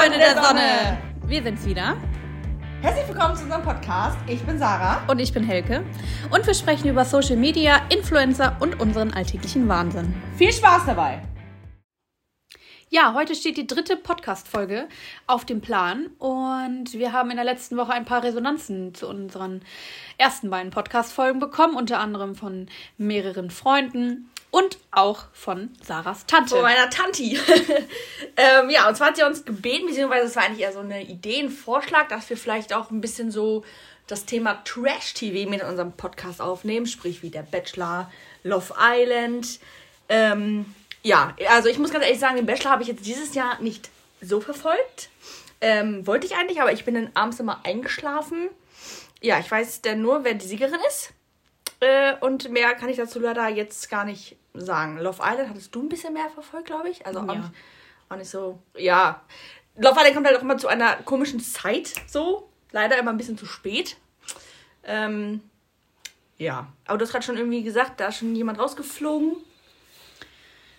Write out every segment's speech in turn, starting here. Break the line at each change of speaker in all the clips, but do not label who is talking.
Freunde der Sonne! Wir sind's wieder.
Herzlich willkommen zu unserem Podcast. Ich bin Sarah.
Und ich bin Helke. Und wir sprechen über Social Media, Influencer und unseren alltäglichen Wahnsinn.
Viel Spaß dabei!
Ja, heute steht die dritte Podcast-Folge auf dem Plan und wir haben in der letzten Woche ein paar Resonanzen zu unseren ersten beiden Podcast-Folgen bekommen, unter anderem von mehreren Freunden und auch von Sarahs Tante.
Von meiner Tanti. ähm, ja, und zwar hat sie uns gebeten, beziehungsweise es war eigentlich eher so eine Idee, ein Vorschlag, dass wir vielleicht auch ein bisschen so das Thema Trash-TV mit unserem Podcast aufnehmen, sprich wie der Bachelor, Love Island. Ähm, ja, also ich muss ganz ehrlich sagen, den Bachelor habe ich jetzt dieses Jahr nicht so verfolgt. Ähm, wollte ich eigentlich, aber ich bin dann abends immer eingeschlafen. Ja, ich weiß dann nur, wer die Siegerin ist. Äh, und mehr kann ich dazu leider jetzt gar nicht sagen. Love Island hattest du ein bisschen mehr verfolgt, glaube ich. Also auch,
Ja.
nicht, auch nicht so. Ja. Love Island kommt halt auch immer zu einer komischen Zeit so. Leider immer ein bisschen zu spät. Ähm, ja. Aber du hast gerade schon irgendwie gesagt, da ist schon jemand rausgeflogen.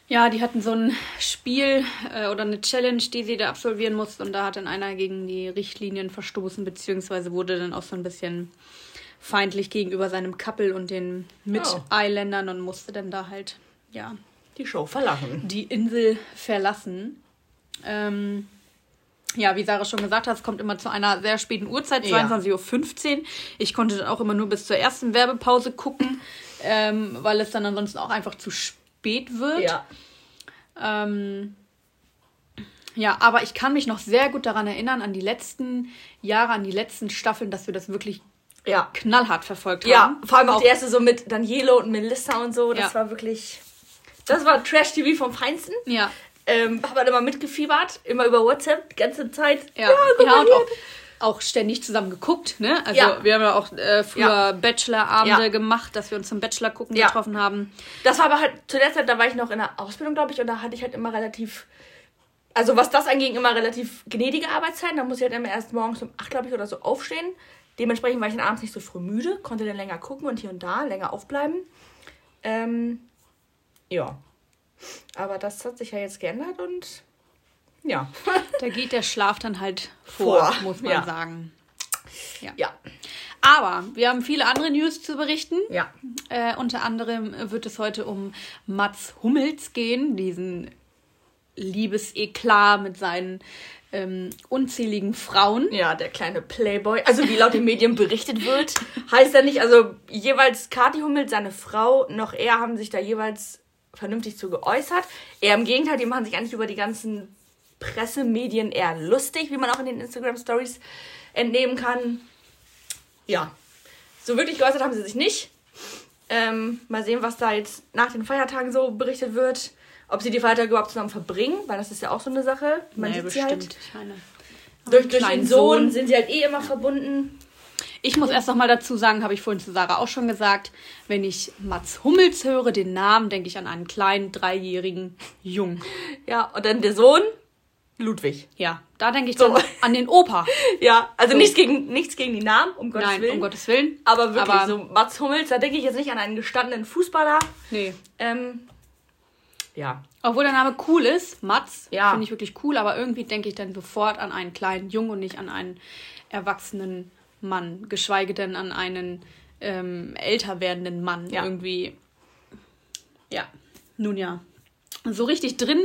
Ja, die hatten so ein Spiel äh, oder eine Challenge, die sie da absolvieren mussten und da hat dann einer gegen die Richtlinien verstoßen, beziehungsweise wurde dann auch so ein bisschen feindlich gegenüber seinem Couple und den Mit-Eiländern und musste dann da halt, ja,
Die Show verlassen.
die Insel verlassen. Ähm, ja, wie Sarah schon gesagt hat, es kommt immer zu einer sehr späten Uhrzeit,
Ja.
22.15 Uhr. Ich konnte dann auch immer nur bis zur ersten Werbepause gucken, ähm, weil es dann ansonsten auch einfach zu spät wird.
Ja.
Ähm, ja, aber ich kann mich noch sehr gut daran erinnern, an die letzten Jahre, an die letzten Staffeln, dass wir das wirklich
Ja.
knallhart verfolgt
Ja,
haben.
vor allem auch die erste so mit Danielo und Melissa und so. Das
Ja.
war wirklich. Das war Trash-TV vom Feinsten.
Ja,
Ähm, hab halt immer mitgefiebert, immer über WhatsApp, die ganze Zeit.
ja, ja,
mal
und auch, auch ständig zusammen geguckt, ne? Also
Ja.
wir haben ja auch äh, früher
Ja.
Bachelor-Abende
Ja.
gemacht, dass wir uns zum Bachelor gucken
Ja.
getroffen haben.
Das war aber halt zu der Zeit, da war ich noch in der Ausbildung, glaube ich, und da hatte ich halt immer relativ. Also was das anging, immer relativ gnädige Arbeitszeiten. Da muss ich halt immer erst morgens um 8, glaube ich, oder so aufstehen. Dementsprechend war ich dann abends nicht so früh müde, konnte dann länger gucken und hier und da länger aufbleiben. Ähm, ja. Aber das hat sich ja jetzt geändert und ja.
Da geht der Schlaf dann halt vor,
Vor,
muss man
ja.
sagen.
Ja.
Aber wir haben viele andere News zu berichten.
Ja.
Äh, unter anderem wird es heute um Mats Hummels gehen, diesen Liebeseklat mit seinen ähm, unzähligen Frauen.
Ja, der kleine Playboy. Also wie laut den Medien berichtet wird, heißt er nicht, also jeweils Kathi Hummel, seine Frau, noch er haben sich da jeweils vernünftig zu geäußert. Er im Gegenteil, die machen sich eigentlich über die ganzen Pressemedien eher lustig, wie man auch in den Instagram Stories entnehmen kann. Ja, so wirklich geäußert haben sie sich nicht. Ähm, mal sehen, was da jetzt nach den Feiertagen so berichtet wird. Ob sie die Feiertage überhaupt zusammen verbringen, weil das ist ja auch so eine Sache. Man
Nee,
sieht sie halt.
Ich meine,
Durch, durch den Sohn,
Sohn.
sind sie halt eh immer verbunden.
Ich muss erst noch mal dazu sagen, habe ich vorhin zu Sarah auch schon gesagt, wenn ich Mats Hummels höre, den Namen, denke ich an einen kleinen dreijährigen Jungen.
Ja, und dann der Sohn, Ludwig.
Ja, da denke ich
So.
dann an den Opa.
Ja, also
So.
nichts, gegen, nichts gegen die Namen, um Gottes
Nein,
Willen.
um Gottes Willen.
Aber wirklich,
Aber-
so Mats Hummels, da denke ich jetzt nicht an einen gestandenen Fußballer.
Nee.
Ähm, ja.
Obwohl der Name cool ist, Mats,
Ja.
finde ich wirklich cool, aber irgendwie denke ich dann sofort an einen kleinen Jungen und nicht an einen erwachsenen Mann, geschweige denn an einen ähm, älter werdenden Mann.
Ja.
Irgendwie. Ja, nun ja. So richtig drin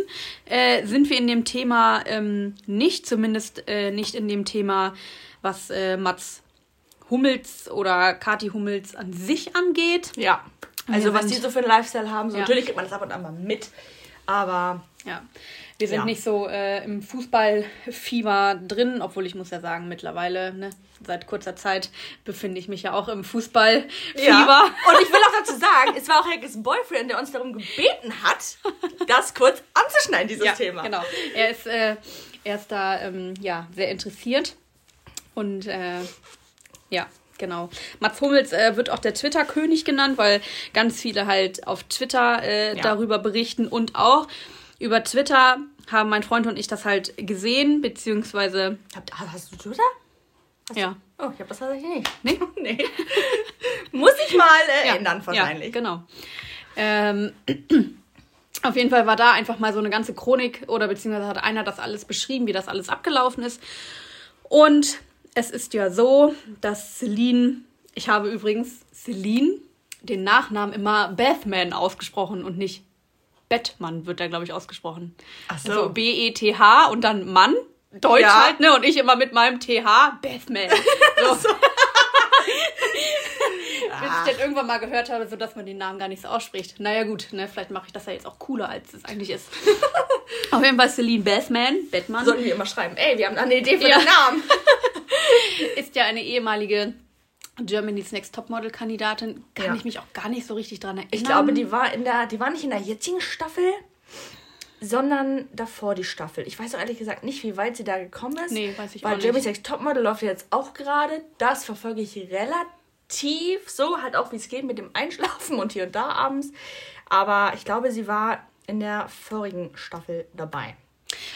äh, sind wir in dem Thema ähm, nicht, zumindest äh, nicht in dem Thema, was äh, Mats Hummels oder Kati Hummels an sich angeht.
Ja. Also, was die so für einen Lifestyle haben, so
Ja.
natürlich kriegt man das ab und an mal mit. Aber
Ja, wir sind
Ja.
nicht so äh, im Fußballfieber drin, obwohl ich muss ja sagen, mittlerweile, ne, seit kurzer Zeit befinde ich mich ja auch im Fußballfieber.
Ja. Und ich will auch dazu sagen, es war auch Helges Boyfriend, der uns darum gebeten hat, das kurz anzuschneiden, dieses
Ja,
Thema.
genau. Er ist, äh, er ist da ähm, ja, sehr interessiert und äh, ja, genau. Mats Hummels äh, wird auch der Twitter-König genannt, weil ganz viele halt auf Twitter äh,
Ja.
darüber berichten und auch über Twitter haben mein Freund und ich das halt gesehen, beziehungsweise
Habt- Hast du Twitter?
ja.
Oh, ich habe das tatsächlich nicht.
Nee?
nee. Muss ich mal äh,
Ja,
ändern, wahrscheinlich.
Ja, genau. Ähm, Auf jeden Fall war da einfach mal so eine ganze Chronik oder beziehungsweise hat einer das alles beschrieben, wie das alles abgelaufen ist. Und es ist ja so, dass Celine, ich habe übrigens Celine den Nachnamen immer Bethman ausgesprochen und nicht Bettmann wird da, glaube ich, ausgesprochen.
Ach so.
Also B-E-T-H und dann Mann. Deutsch
Ja.
halt, ne? Und ich immer mit meinem TH, Bethman. So. Bis ich dann irgendwann mal gehört habe, so dass man den Namen gar nicht so ausspricht. Naja, gut, ne? Vielleicht mache ich das ja jetzt auch cooler, als es eigentlich ist. Auf jeden Fall Celine Bethman, Bettmann,
Sollten wir immer schreiben, ey, wir haben eine Idee für
Ja.
den Namen.
Ist ja eine ehemalige Germany's Next Topmodel-Kandidatin. Kann
Ja.
ich mich auch gar nicht so richtig dran erinnern.
Ich glaube, die war in der, die war nicht in der jetzigen Staffel, sondern davor die Staffel. Ich weiß auch ehrlich gesagt nicht, wie weit sie da gekommen ist.
Nee, weiß ich
Weil
auch nicht.
Next Topmodel läuft jetzt auch gerade. Das verfolge ich relativ so, halt auch wie es geht mit dem Einschlafen und hier und da abends. Aber ich glaube, sie war in der vorigen Staffel dabei.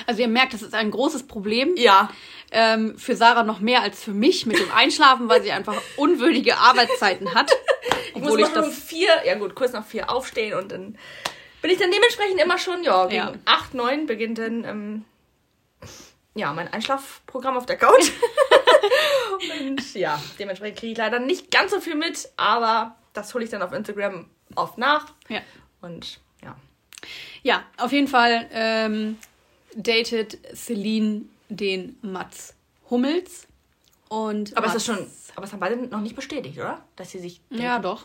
Also ihr merkt, das ist ein großes Problem.
Ja.
Ähm, für Sarah noch mehr als für mich mit dem Einschlafen, weil sie einfach unwürdige Arbeitszeiten hat.
Ich muss
ich
schon um
das.
vier, ja gut, kurz nach vier aufstehen und dann bin ich dann dementsprechend immer schon, ja, gegen
Ja.
acht, neun beginnt dann, ähm, ja, mein Einschlafprogramm auf der Couch. und ja, dementsprechend kriege ich leider nicht ganz so viel mit, aber das hole ich dann auf Instagram oft nach.
Ja.
Und ja.
ja, auf jeden Fall ähm, datet Celine den Mats Hummels. Und
Aber es
Mats,
ist schon, aber es haben beide noch nicht bestätigt, oder? Dass sie sich.
Ja, doch.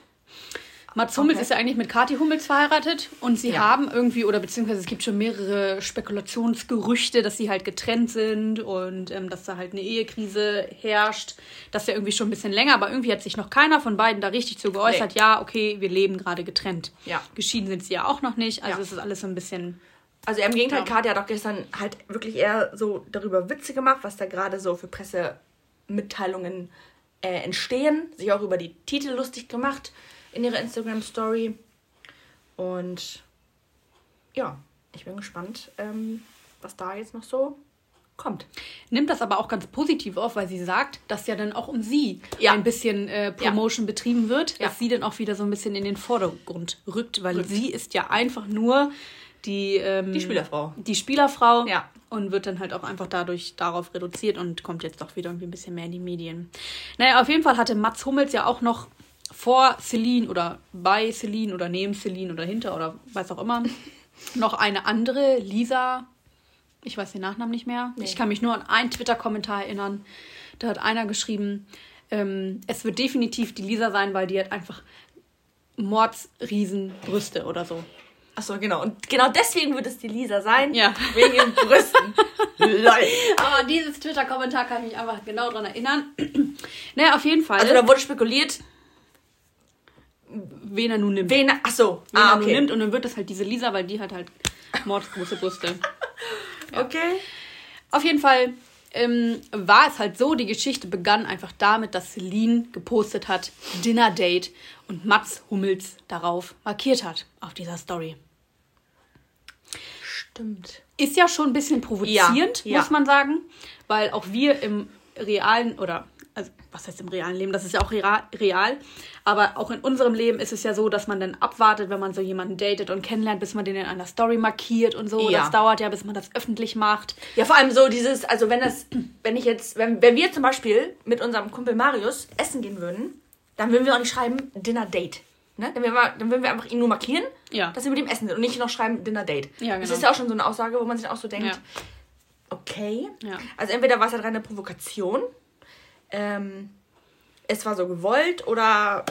Mats Hummels
Okay.
ist ja eigentlich mit Kathi Hummels verheiratet und sie
Ja.
haben irgendwie, oder beziehungsweise es gibt schon mehrere Spekulationsgerüchte, dass sie halt getrennt sind und ähm, dass da halt eine Ehekrise herrscht. Das ist ja irgendwie schon ein bisschen länger, aber irgendwie hat sich noch keiner von beiden da richtig zu geäußert,
Nee.
ja, okay, wir leben gerade getrennt.
Ja.
Geschieden sind sie ja auch noch nicht, also
Ja.
es ist alles so ein bisschen.
Also im Gegenteil,
Ja.
Katja hat auch gestern halt wirklich eher so darüber Witze gemacht, was da gerade so für Pressemitteilungen äh, entstehen. Sich auch über die Titel lustig gemacht in ihrer Instagram-Story. Und ja, ich bin gespannt, ähm, was da jetzt noch so kommt.
Nimmt das aber auch ganz positiv auf, weil sie sagt, dass ja dann auch um sie
Ja.
ein bisschen äh, Promotion betrieben wird,
Ja.
dass sie dann auch wieder so ein bisschen in den Vordergrund rückt, weil sie ist ja einfach nur die, ähm,
Die Spielerfrau.
Die Spielerfrau
Ja.
und wird dann halt auch einfach dadurch darauf reduziert und kommt jetzt doch wieder irgendwie ein bisschen mehr in die Medien. Naja, auf jeden Fall hatte Mats Hummels ja auch noch vor Celine oder bei Celine oder neben Celine oder hinter oder was auch immer noch eine andere, Lisa, ich weiß den Nachnamen nicht mehr.
Nee.
Ich kann mich nur an einen Twitter-Kommentar erinnern. Da hat einer geschrieben, ähm, es wird definitiv die Lisa sein, weil die hat einfach Mordsriesenbrüste oder so.
Achso, genau. Und genau deswegen wird es die Lisa sein.
Ja.
Wegen ihren Brüsten. Lol.
Aber an dieses Twitter-Kommentar kann ich mich einfach genau dran erinnern. naja, auf jeden Fall.
Also da wurde spekuliert,
wen er nun nimmt.
wen. Achso.
wen
Ah,
er nun
okay.
nimmt. Und dann wird das halt diese Lisa, weil die hat halt mordsgroße Brüste.
Okay.
Auf jeden Fall ähm, war es halt so, die Geschichte begann einfach damit, dass Celine gepostet hat, Dinner Date und Mats Hummels darauf markiert hat, auf dieser Story.
Stimmt.
Ist ja schon ein bisschen provozierend,
Ja, ja.
muss man sagen, weil auch wir im realen oder also was heißt im realen Leben, das ist ja auch real, aber auch in unserem Leben ist es ja so, dass man dann abwartet, wenn man so jemanden datet und kennenlernt, bis man den in einer Story markiert und so.
Ja.
Das dauert ja, bis man das öffentlich macht.
Ja, vor allem so dieses, also wenn das, wenn ich jetzt, wenn, wenn wir zum Beispiel mit unserem Kumpel Marius essen gehen würden, dann würden wir auch nicht schreiben Dinner Date. Ne? Dann, würden wir, dann würden wir einfach ihn nur markieren,
Ja.
dass wir mit ihm essen sind und nicht noch schreiben Dinner Date.
Ja,
Das
genau.
ist ja auch schon so eine Aussage, wo man sich auch so denkt,
Ja.
okay. Also entweder war es halt reine Provokation, ähm, es war so gewollt oder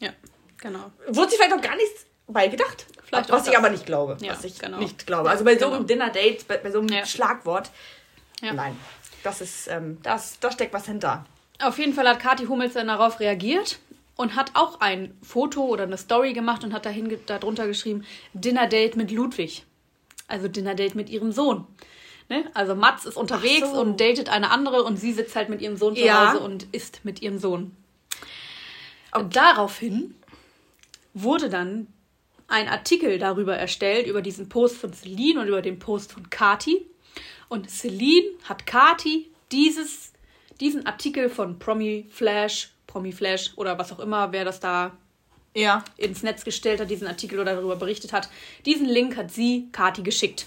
Ja, genau.
wurde sich vielleicht auch gar nichts bei gedacht.
Vielleicht
was ich
das.
aber nicht glaube. Was ich
genau.
nicht glaube. Also bei so
Genau.
einem Dinner Date, bei, bei so einem. Schlagwort, nein. Das ist, ähm, das, da steckt was hinter.
Auf jeden Fall hat Kathi Hummels dann darauf reagiert und hat auch ein Foto oder eine Story gemacht und hat dahin, darunter geschrieben, Dinner Date mit Ludwig. Also Dinner Date mit ihrem Sohn. Ne? Also Mats ist unterwegs
so.
und datet eine andere und sie sitzt halt mit ihrem Sohn zu
Ja.
Hause und isst mit ihrem Sohn. Und daraufhin wurde dann ein Artikel darüber erstellt, über diesen Post von Celine und über den Post von Kati. Und Celine hat Kati dieses, diesen Artikel von Promi Flash, Promi Flash oder was auch immer, wer das da
ja.
ins Netz gestellt hat, diesen Artikel oder darüber berichtet hat. Diesen Link hat sie Kati geschickt.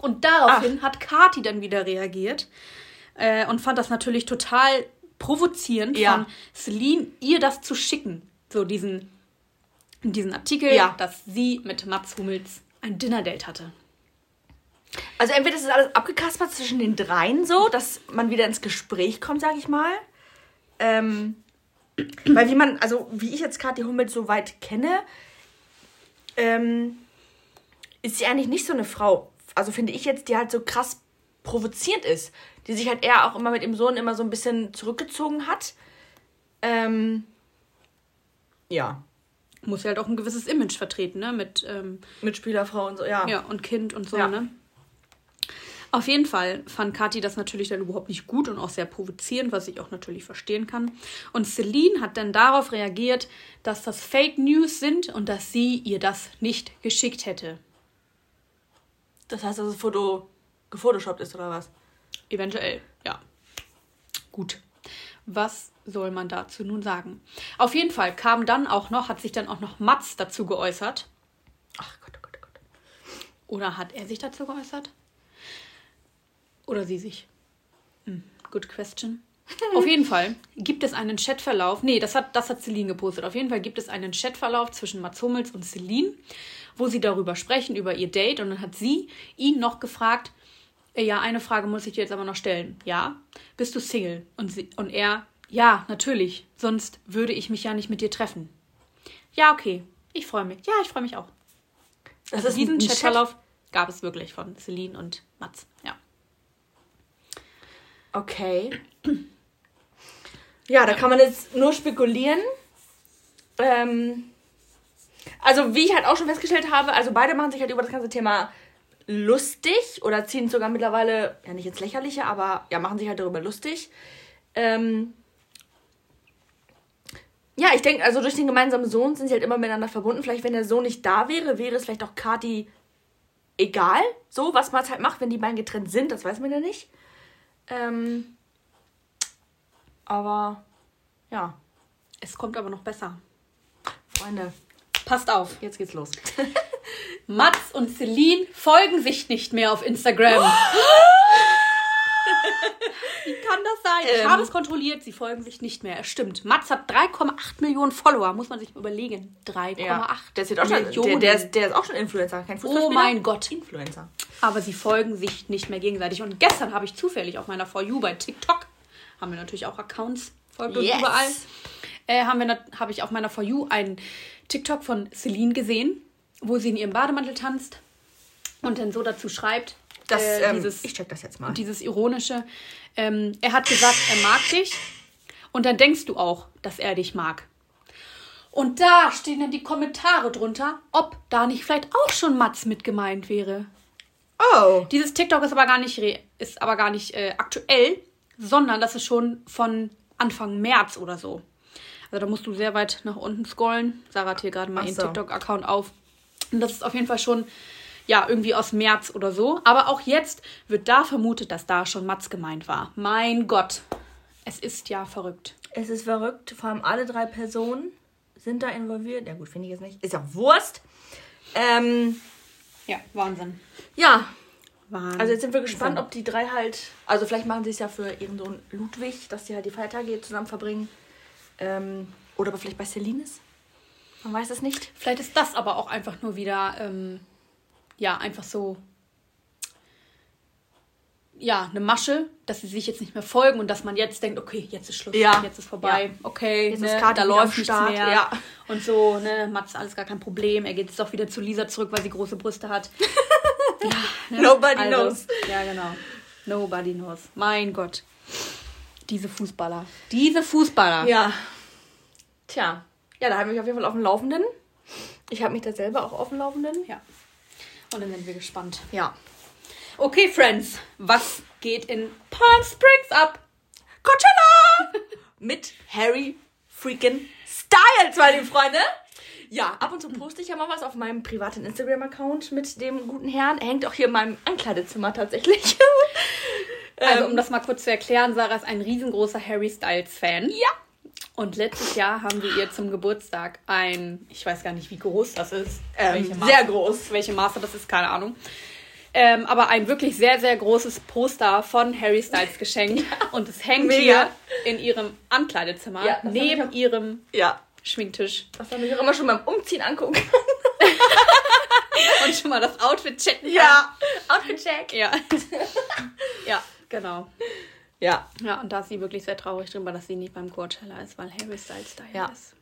Und daraufhin hat Kati dann wieder reagiert äh, und fand das natürlich total provozierend
Ja.
von Celine, ihr das zu schicken. So diesen, diesen Artikel,
Ja.
dass sie mit Mats Hummels ein Dinner-Date hatte.
Also entweder ist es alles abgekaspert zwischen den dreien so, dass man wieder ins Gespräch kommt, sag ich mal. Ähm, weil wie man, also wie ich jetzt Kathi Hummels so weit kenne, ähm, ist sie eigentlich nicht so eine Frau, also finde ich jetzt, die halt so krass provozierend ist. Die sich halt eher auch immer mit dem Sohn immer so ein bisschen zurückgezogen hat. Ähm, ja.
Muss ja halt auch ein gewisses Image vertreten, ne? Mit ähm,
Mitspielerfrau und so, ja.
Ja, und Kind und so,
Ja.
ne? Auf jeden Fall fand Kathi das natürlich dann überhaupt nicht gut und auch sehr provozierend, was ich auch natürlich verstehen kann. Und Celine hat dann darauf reagiert, dass das Fake News sind und dass sie ihr das nicht geschickt hätte.
Das heißt, dass das Foto gefotoshoppt ist oder was?
Eventuell, ja. Gut. Was soll man dazu nun sagen? Auf jeden Fall kam dann auch noch, hat sich dann auch noch Mats dazu geäußert.
Ach Gott, oh Gott, oh Gott.
Oder hat er sich dazu geäußert? Oder sie sich? Hm, good question. Auf jeden Fall gibt es einen Chatverlauf. Nee, das hat, das hat Celine gepostet. Auf jeden Fall gibt es einen Chatverlauf zwischen Mats Hummels und Celine, wo sie darüber sprechen, über ihr Date. Und dann hat sie ihn noch gefragt, äh, ja, eine Frage muss ich dir jetzt aber noch stellen. Ja, bist du Single? Und, sie, und er, ja, natürlich. Sonst würde ich mich ja nicht mit dir treffen. Ja, okay. Ich freue mich. Ja, ich freue mich auch.
Das
Also diesen
ein Chat-
Chatverlauf gab es wirklich von Celine und Mats. Ja.
Okay. Ja, da kann man jetzt nur spekulieren. Ähm, also, wie ich halt auch schon festgestellt habe, also beide machen sich halt über das ganze Thema lustig oder ziehen sogar mittlerweile, ja nicht ins Lächerliche, aber ja, machen sich halt darüber lustig. Ähm, ja, ich denke, also durch den gemeinsamen Sohn sind sie halt immer miteinander verbunden. Vielleicht, wenn der Sohn nicht da wäre, wäre es vielleicht auch Kati egal, so, was man halt macht, wenn die beiden getrennt sind, das weiß man ja nicht. Ähm, aber ja,
Es kommt aber noch besser.
Freunde,
Passt auf.
jetzt geht's los.
Mats und Celine folgen sich nicht mehr auf Instagram. Wie kann das sein? Ich
Ähm.
habe es kontrolliert, sie folgen sich nicht mehr. Es stimmt. Mats hat 3,8 Millionen Follower, muss man sich überlegen. 3,8
Ja, der ist, auch schon, der, der, ist, der ist auch schon Influencer, kein Fußballspieler.
Oh mein Gott.
Influencer.
Aber sie folgen sich nicht mehr gegenseitig. Und gestern habe ich zufällig auf meiner For You bei TikTok, haben wir natürlich auch Accounts, folgt uns
Yes.
überall, äh, habe ich auf meiner For You einen TikTok von Celine gesehen, wo sie in ihrem Bademantel tanzt und dann so dazu schreibt,
Das,
äh,
ähm,
dieses,
ich check das jetzt mal.
dieses ironische, ähm, er hat gesagt, er mag dich und dann denkst du auch, dass er dich mag. Und da stehen dann die Kommentare drunter, ob da nicht vielleicht auch schon Mats mit gemeint wäre.
Oh.
Dieses TikTok ist aber gar nicht, ist aber gar nicht äh, aktuell, sondern das ist schon von Anfang März oder so. Also da musst du sehr weit nach unten scrollen. Sarah hat hier gerade mal
Ach
ihren
so.
TikTok-Account auf. Und das ist auf jeden Fall schon, ja, irgendwie aus März oder so. Aber auch jetzt wird da vermutet, dass da schon Mats gemeint war. Mein Gott, es ist ja verrückt.
Es ist verrückt, vor allem alle drei Personen sind da involviert. Ja gut, finde ich jetzt nicht. Ist ja Wurst. Ähm,
Ja, Wahnsinn.
ja,
Wahnsinn.
also jetzt sind wir gespannt, ob die drei halt, also vielleicht machen sie es ja für ihren Sohn Ludwig, dass die halt die Feiertage hier zusammen verbringen. Ähm, oder aber vielleicht bei Celine ist. Man weiß es nicht.
Vielleicht ist das aber auch einfach nur wieder, ähm, ja, einfach so, ja, eine Masche, dass sie sich jetzt nicht mehr folgen und dass man jetzt denkt, okay, jetzt ist Schluss,
Ja.
jetzt ist vorbei,
Ja.
okay,
Jetzt
ne, da läuft nichts
Start,
mehr.
ja.
Und so, ne, Mats, alles gar kein Problem. Er geht jetzt doch wieder zu Lisa zurück, weil sie große Brüste hat. ja, ne?
Nobody knows.
Ja, genau. Nobody knows. Mein Gott. Diese Fußballer. Diese Fußballer.
Ja. Tja. Ja, da haben wir mich auf jeden Fall auf dem Laufenden. Ich habe mich da selber auch auf dem Laufenden.
ja. Und dann sind wir gespannt.
Ja.
Okay, Friends, was geht in Palm Springs ab?
Coachella! Mit Harry freaking Styles, meine Freunde. Ja, ab und zu poste ich ja mal was auf meinem privaten Instagram-Account mit dem guten Herrn. Er hängt auch hier in meinem Ankleidezimmer tatsächlich.
Also,
Ähm,
um das mal kurz zu erklären, Sarah ist ein riesengroßer Harry Styles-Fan.
ja.
Und letztes Jahr haben wir ihr zum Geburtstag ein, ich weiß gar nicht, wie groß das ist.
Ähm, sehr groß.
Welche Maße das ist, keine Ahnung. Ähm, aber ein wirklich sehr, sehr großes Poster von Harry Styles geschenkt. Und es hängt
Mega.
hier in ihrem Ankleidezimmer,
Ja,
neben
auch-
ihrem
Ja.
Schminktisch.
Was man mich auch immer schon beim Umziehen angucken kann.
Und schon mal das Outfit checken.
Outfit-Check.
Ja. ja, genau.
Ja.
Ja, und da ist sie wirklich sehr traurig drüber, dass sie nicht beim Coachella ist, weil Harry Styles da
Ja.
ist.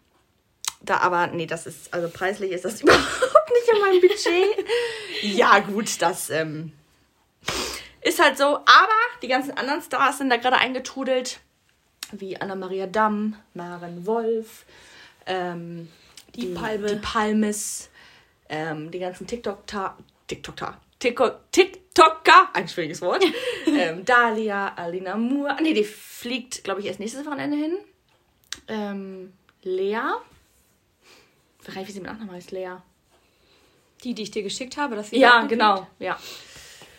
Da aber, nee, das ist, also preislich ist das überhaupt nicht in meinem Budget. ja, gut, das ähm, ist halt so. Aber die ganzen anderen Stars sind da gerade eingetrudelt. Wie Anna-Maria Damm, Maren Wolf, ähm,
Die Palme.
Die Palmes, ähm, die ganzen TikTok-Ta, TikTok-Ta, TikTok, TikToker, ein schwieriges Wort. ähm, Dalia, Alina Moore, nee, die fliegt, glaube ich, erst nächstes Wochenende hin. Ähm, Lea, nicht, wie sie mit Nachnamen heißt, Lea.
Die, die ich dir geschickt habe, dass sie
Ja, genau. Ja.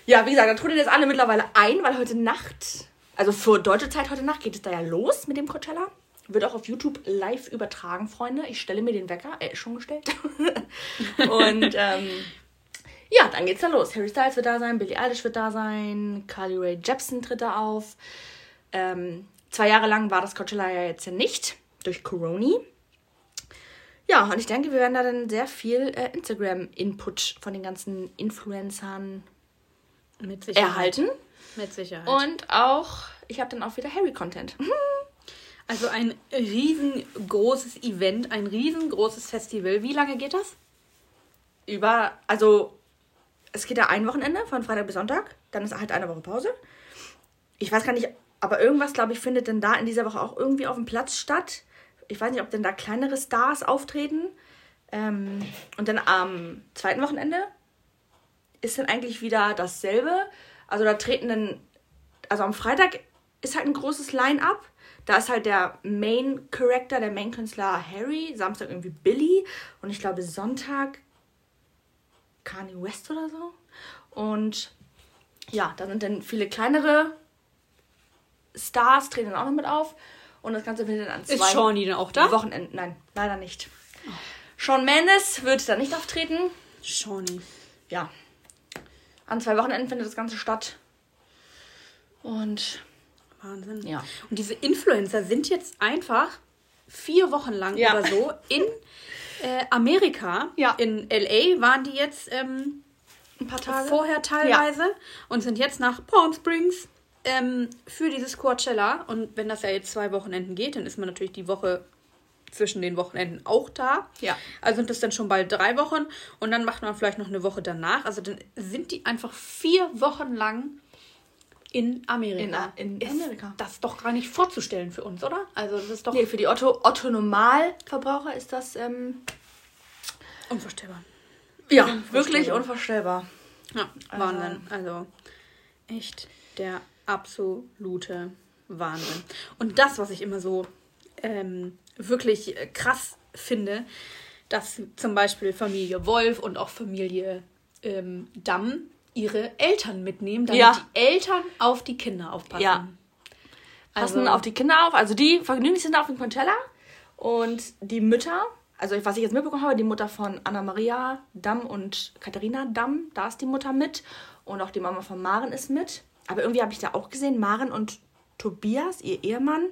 ja, wie gesagt, da trudeln jetzt alle mittlerweile ein, weil heute Nacht, also für deutsche Zeit heute Nacht, geht es da ja los mit dem Coachella. Wird auch auf YouTube live übertragen, Freunde. Ich stelle mir den Wecker. Er ist schon gestellt. Und ähm, ja, dann geht's da los. Harry Styles wird da sein, Billie Eilish wird da sein, Carly Rae Jepsen tritt da auf. Ähm, zwei Jahre lang war das Coachella ja jetzt ja nicht, durch Corona. Ja, und ich denke, wir werden da dann sehr viel äh, Instagram-Input von den ganzen Influencern
Mit
erhalten.
Mit Sicherheit.
Und auch, ich habe dann auch wieder Harry-Content.
also ein riesengroßes Event, ein riesengroßes Festival. Wie lange geht das?
Über, also, es geht ja ein Wochenende, von Freitag bis Sonntag. Dann ist halt eine Woche Pause. Ich weiß gar nicht, aber irgendwas, glaube ich, findet denn da in dieser Woche auch irgendwie auf dem Platz statt. Ich weiß nicht, ob denn da kleinere Stars auftreten. Ähm, und dann am zweiten Wochenende ist dann eigentlich wieder dasselbe. Also da treten dann, also am Freitag ist halt ein großes Line-up. Da ist halt der Main Character, der Main Künstler Harry, Samstag irgendwie Billy und ich glaube Sonntag Kanye West oder so. Und ja, da sind dann viele kleinere Stars, treten dann auch noch mit auf. Und das Ganze findet dann an zwei
Ist Shawnee dann auch da?
Wochenenden. Nein, leider nicht. Shawn Mendes wird da nicht auftreten.
Shawnee.
Ja. An zwei Wochenenden findet das Ganze statt. Und
Wahnsinn.
Ja.
Und diese Influencer sind jetzt einfach vier Wochen lang
Ja.
oder so in äh, Amerika.
Ja.
In LA waren die jetzt ähm,
ein paar Tage.
vorher teilweise und sind jetzt nach Palm Springs ähm, für dieses Coachella. Und wenn das ja jetzt zwei Wochenenden geht, dann ist man natürlich die Woche zwischen den Wochenenden auch da.
Ja.
Also sind das dann schon bald drei Wochen und dann macht man vielleicht noch eine Woche danach. Also dann sind die einfach vier Wochen lang in Amerika.
In- in
ist
Amerika.
Das ist doch gar nicht vorzustellen für uns, oder? Also das ist doch
Nee, für die Otto, Otto Normalverbraucher ist das ähm,
unvorstellbar.
ja
Unvorstellbar.
wirklich unvorstellbar.
Ja, Wahnsinn. Also echt der absolute Wahnsinn. Und das, was ich immer so ähm, wirklich krass finde, dass zum Beispiel Familie Wolf und auch Familie ähm, Damm ihre Eltern mitnehmen, damit
Ja.
die Eltern auf die Kinder aufpassen.
Ja. Passen
Also-
auf die Kinder auf. Also die vergnügen sich auf dem Coachella und die Mütter, also was ich jetzt mitbekommen habe, die Mutter von Anna-Maria Damm und Katharina Damm, da ist die Mutter mit und auch die Mama von Maren ist mit. Aber irgendwie habe ich da auch gesehen, Maren und Tobias, ihr Ehemann,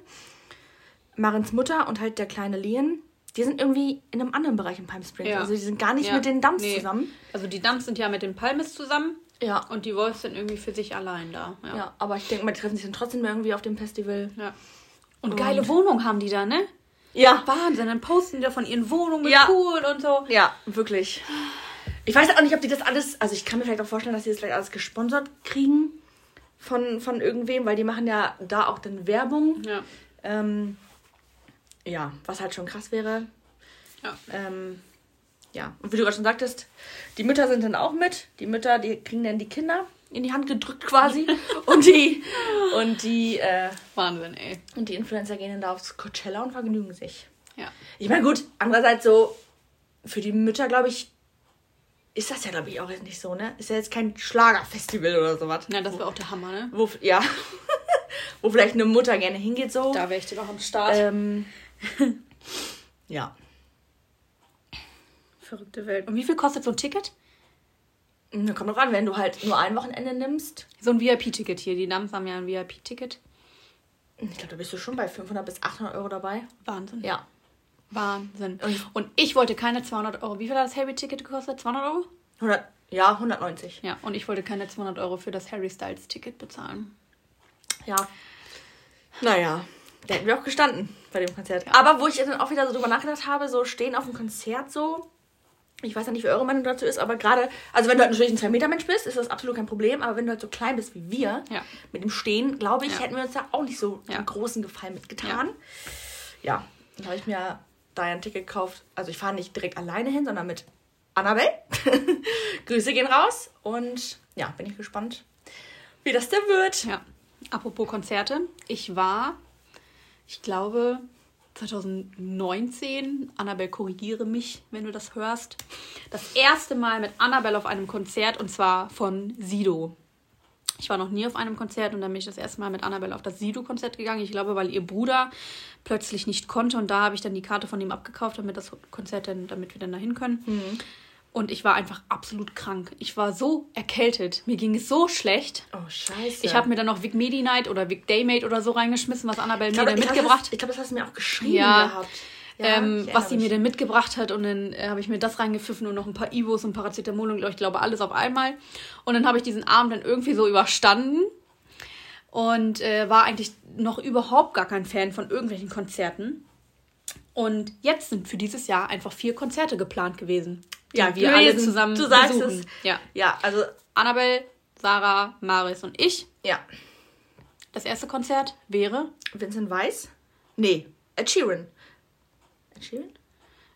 Marens Mutter und halt der kleine Lian, die sind irgendwie in einem anderen Bereich in Palm Springs.
Ja.
Also die sind gar nicht
Ja.
mit den Dams
Nee.
zusammen.
Also die Dumps sind ja mit den Palmes zusammen
Ja.
und die Wolves sind irgendwie für sich allein da. Ja.
Ja, aber ich denke mal, die treffen sich dann trotzdem irgendwie auf dem Festival.
ja. Und geile Wohnung haben die da, ne?
Ja,
Wahnsinn, dann posten die da von ihren Wohnungen mit
Ja.
Pool und so.
Ja, wirklich. Ich weiß auch nicht, ob die das alles, also ich kann mir vielleicht auch vorstellen, dass die das vielleicht alles gesponsert kriegen von, von irgendwem, weil die machen ja da auch dann Werbung.
Ja.
Ähm, ja, was halt schon krass wäre.
Ja.
Ähm, ja, und wie du gerade schon sagtest, die Mütter sind dann auch mit. Die Mütter, die kriegen dann die Kinder in die Hand gedrückt quasi. und die, und die, äh,
Wahnsinn, ey.
und die Influencer gehen dann da aufs Coachella und vergnügen sich.
Ja.
Ich meine, gut, andererseits so, für die Mütter, glaube ich, ist das ja, glaube ich, auch jetzt nicht so, ne? Ist ja jetzt kein Schlagerfestival oder sowas.
Ja, das wäre auch der Hammer, ne?
Wo, ja. wo vielleicht eine Mutter gerne hingeht, so.
Da wäre ich dir doch am Start.
Ähm, Ja.
Verrückte Welt. Und wie viel kostet so ein Ticket?
Da kommt drauf an, wenn du halt nur ein Wochenende nimmst.
So ein VIP-Ticket hier. Die Damen haben ja ein VIP-Ticket.
Ich glaube, da bist du schon bei 500 bis 800 Euro dabei.
Wahnsinn.
Ja.
Wahnsinn. Und- ich wollte keine 200 Euro. Wie viel hat das Harry-Ticket gekostet? 200 Euro?
100, ja, 190.
Ja, und ich wollte keine 200 Euro für das Harry Styles-Ticket bezahlen.
Ja. Naja, da hätten wir auch gestanden bei dem Konzert. Aber wo ich dann auch wieder so drüber nachgedacht habe, so stehen auf dem Konzert so. Ich weiß ja nicht, wie eure Meinung dazu ist, aber gerade, also wenn du halt natürlich ein 2-Meter-Mensch bist, ist das absolut kein Problem. Aber wenn du halt so klein bist wie wir,
Ja.
mit dem Stehen, glaube ich,
Ja.
hätten wir uns da auch nicht so
Ja.
einen großen Gefallen mitgetan. Ja, dann habe ich mir da ja ein Ticket gekauft. Also ich fahre nicht direkt alleine hin, sondern mit Annabelle. Grüße gehen raus. Und ja, bin ich gespannt, wie das da wird.
Ja. Apropos Konzerte. Ich war, ich glaube, 2019, Annabelle, korrigiere mich, wenn du das hörst, das erste Mal mit Annabelle auf einem Konzert und zwar von Sido. Ich war noch nie auf einem Konzert und dann bin ich das erste Mal mit Annabelle auf das Sido-Konzert gegangen. Ich glaube, weil ihr Bruder plötzlich nicht konnte und da habe ich dann die Karte von ihm abgekauft, damit das Konzert dann, damit wir dann dahin können. Und ich war einfach absolut krank. Ich war so erkältet. Mir ging es so schlecht.
Oh, scheiße.
Ich habe mir dann noch Vic Medi Night oder Vic Daymate oder so reingeschmissen, was Annabelle
Ich
mir dann
glaub,
mitgebracht
das- Ich glaube, das hast du mir auch geschrieben
Ja.
gehabt. Ja,
ähm, was sie
erinnere
mir
mich.
denn mitgebracht hat. Und dann äh, habe ich mir das reingepfiffen und noch ein paar Ivos und Paracetamol und ich glaube alles auf einmal. Und dann habe ich diesen Abend dann irgendwie so überstanden und äh, war eigentlich noch überhaupt gar kein Fan von irgendwelchen Konzerten. Und jetzt sind für dieses Jahr einfach vier Konzerte geplant gewesen.
Ja,
wir alle zusammen
Du sagst
besuchen.
es.
Ja.
Ja, also,
Annabelle, Sarah, Maris und ich.
ja.
Das erste Konzert wäre
Vincent Weiss? Nee, Ed Sheeran. Ed Sheeran?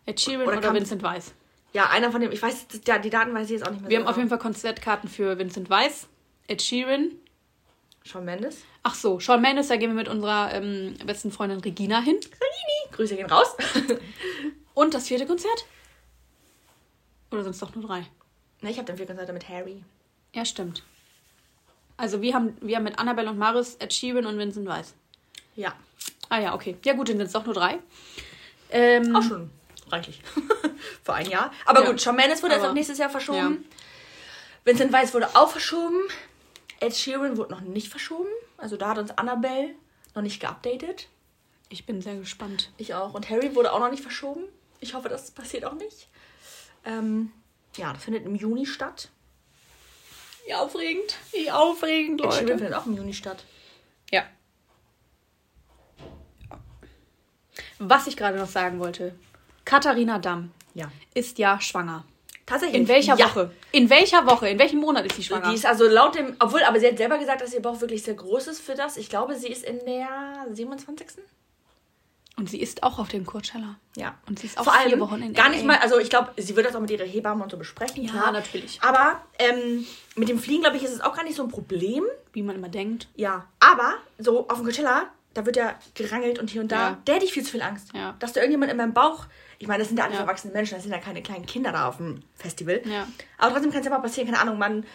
Ed Sheeran
Oder
oder, Vincent Weiss.
Ja, einer von dem, ich weiß, ja, die Daten weiß ich jetzt auch nicht mehr.
Wir
so
haben auf
genau.
jeden Fall Konzertkarten für Vincent Weiss, Ed Sheeran.
Shawn Mendes.
Ach so, Shawn Mendes, da gehen wir mit unserer ähm, besten Freundin Regina hin.
Grüße gehen raus.
Und das vierte Konzert? Oder sind es doch nur drei?
ne, ich habe dann vier Konzerte mit Harry.
Ja, stimmt. Also wir haben, wir haben mit Annabelle und Maris Ed Sheeran und Vincent Weiss.
Ja,
Ah ja, okay. Ja gut, dann sind es doch nur drei. Ähm,
auch schon reichlich. Für ein Jahr. Aber
Ja.
gut, Shawn Mendes wurde jetzt
Aber-
auf nächstes Jahr verschoben. Vincent Weiss wurde auch verschoben. Ed Sheeran wurde noch nicht verschoben. Also da hat uns Annabelle noch nicht geupdatet.
Ich bin sehr gespannt.
Ich auch. Und Harry wurde auch noch nicht verschoben. Ich hoffe, das passiert auch nicht. Ähm, ja, das findet im Juni statt.
Wie aufregend. Wie aufregend,
Ed Sheeran findet auch im Juni statt.
Ja. Was ich gerade noch sagen wollte. Katharina Damm
Ja.
ist ja schwanger.
Tatsächlich.
In welcher
ja.
Woche? In welcher Woche? In welchem Monat ist sie schwanger?
Die ist also laut dem, obwohl, aber sie hat selber gesagt, dass ihr Bauch wirklich sehr groß ist für das. Ich glaube, sie ist in der 27.
Und sie ist auch auf dem Coachella.
Ja.
Und sie ist auch
Vor allem
vier Wochen in
gar nicht mal, also ich glaube, sie wird das auch mit ihrer Hebamme und so besprechen.
Ja,
klar.
natürlich.
Aber ähm, mit dem Fliegen, glaube ich, ist es auch gar nicht so ein Problem.
Wie man immer denkt.
Ja. Aber so auf dem Coachella, da wird ja gerangelt und hier und da.
Ja.
Der hätte ich viel zu viel Angst.
Ja.
Dass da irgendjemand in meinem Bauch. Ich meine, das sind ja alles
Ja.
erwachsene Menschen, das sind ja keine kleinen Kinder da auf dem Festival.
Ja.
Aber trotzdem kann es ja mal passieren, keine Ahnung, man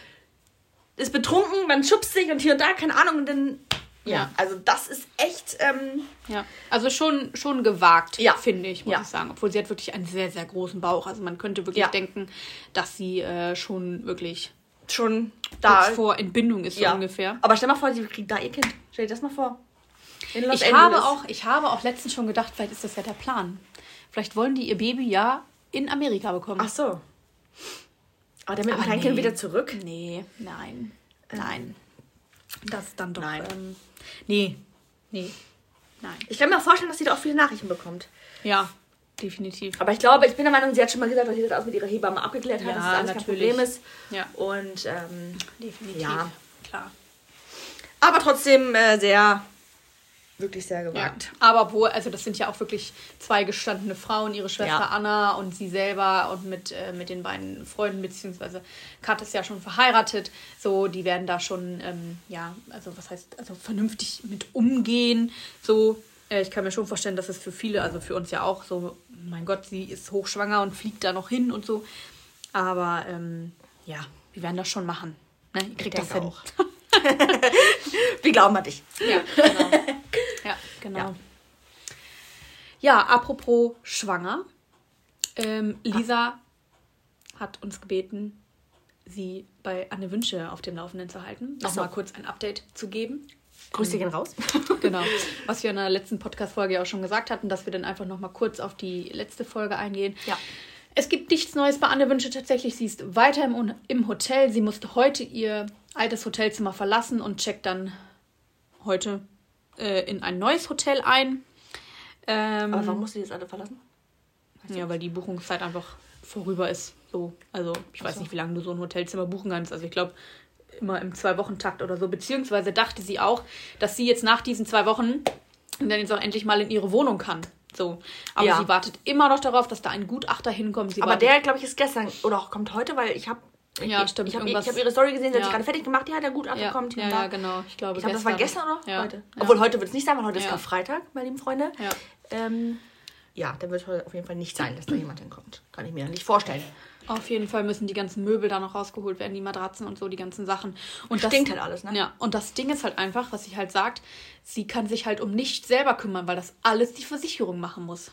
ist betrunken, man schubst sich und hier und da, keine Ahnung, und dann. Ja,
Ja.
also das ist echt. Ähm,
Ja. Also schon, schon gewagt,
Ja.
finde ich, muss
Ja.
ich sagen. Obwohl sie hat wirklich einen sehr, sehr großen Bauch. Also man könnte wirklich denken, dass sie äh, schon wirklich
schon da.
kurz vor Entbindung ist, so
ja.
ungefähr.
Aber stell mal vor, sie kriegt da ihr Kind. Stell dir das mal vor.
Ich
Angeles.
habe, auch, ich habe auch letztens schon gedacht, vielleicht ist das ja der Plan. Vielleicht wollen die ihr Baby ja in Amerika bekommen.
Ach so. Aber der mit dem
Aber
Kleinkind
nee.
wieder zurück?
Nee, nein, nein. Das dann doch.
Nein.
Ähm, nee, nee, nein.
Ich kann mir auch vorstellen, dass sie da auch viele Nachrichten bekommt.
Ja, definitiv.
Aber ich glaube, ich bin der Meinung, sie hat schon mal gesagt, dass sie das alles mit ihrer Hebamme abgeklärt hat,
Ja,
dass das alles
natürlich.
kein Problem ist.
Ja,
Und, ähm,
definitiv.
Ja.
klar.
aber trotzdem äh, sehr, wirklich sehr
Ja.
gewagt.
Aber wo, also das sind ja auch wirklich zwei gestandene Frauen, ihre Schwester
Ja.
Anna und sie selber und mit, äh, mit den beiden Freunden, beziehungsweise Kat ist ja schon verheiratet. So, die werden da schon, ähm, ja, also was heißt, also vernünftig mit umgehen. So, äh, ich kann mir schon vorstellen, dass es für viele, also für uns ja auch so, mein Gott, sie ist hochschwanger und fliegt da noch hin und so. Aber ähm, ja, wir werden das schon machen. Ne? Ihr kriegt das hin.
auch. Wir glauben an dich.
Ja, genau. ja, genau.
Ja.
Ja, apropos schwanger. Ähm, Lisa hat uns gebeten, sie bei Anne Wünsche auf dem Laufenden zu halten.
Ach so.
Nochmal kurz ein Update zu geben.
Grüße gehen raus.
Genau. Was wir in der letzten Podcast-Folge ja auch schon gesagt hatten, dass wir dann einfach nochmal kurz auf die letzte Folge eingehen.
Ja.
Es gibt nichts Neues bei Anne Wünsche tatsächlich. Sie ist weiter im, im Hotel. Sie musste heute ihr altes Hotelzimmer verlassen und checkt dann heute äh, in ein neues Hotel ein. Ähm,
Aber warum musst du die jetzt alle verlassen?
ja, weil die Buchungszeit einfach vorüber ist. So, also ich weiß
so.
nicht, wie lange du so ein Hotelzimmer buchen kannst. Also ich glaube immer im Zwei-Wochen-Takt oder so. Beziehungsweise dachte sie auch, dass sie jetzt nach diesen zwei Wochen dann jetzt auch endlich mal in ihre Wohnung kann. So. Aber
Ja.
sie wartet immer noch darauf, dass da ein Gutachter hinkommt. Sie
Aber der, glaube ich, ist gestern oder auch kommt heute, weil ich habe
Ja,
ich,
stimmt,
Ich habe hab ihre Story gesehen, sie hat
Ja.
sich gerade fertig gemacht. Ja, der Gutachter
ja,
kommt hier
ja,
da.
ja, genau. Ich glaube,
Ich glaube, das war gestern oder
Ja.
heute.
Ja.
Obwohl heute wird es nicht sein, weil heute ist
Ja.
Karfreitag, meine lieben Freunde.
Ja.
Ähm, ja, der wird heute auf jeden Fall nicht sein, dass da jemand hinkommt. Kann ich mir nicht vorstellen.
Auf jeden Fall müssen die ganzen Möbel da noch rausgeholt werden, die Matratzen und so, die ganzen Sachen. Und das,
Stinkt halt alles, ne?
Ja, und das Ding ist halt einfach, was sie halt sagt, sie kann sich halt um nichts selber kümmern, weil das alles die Versicherung machen muss.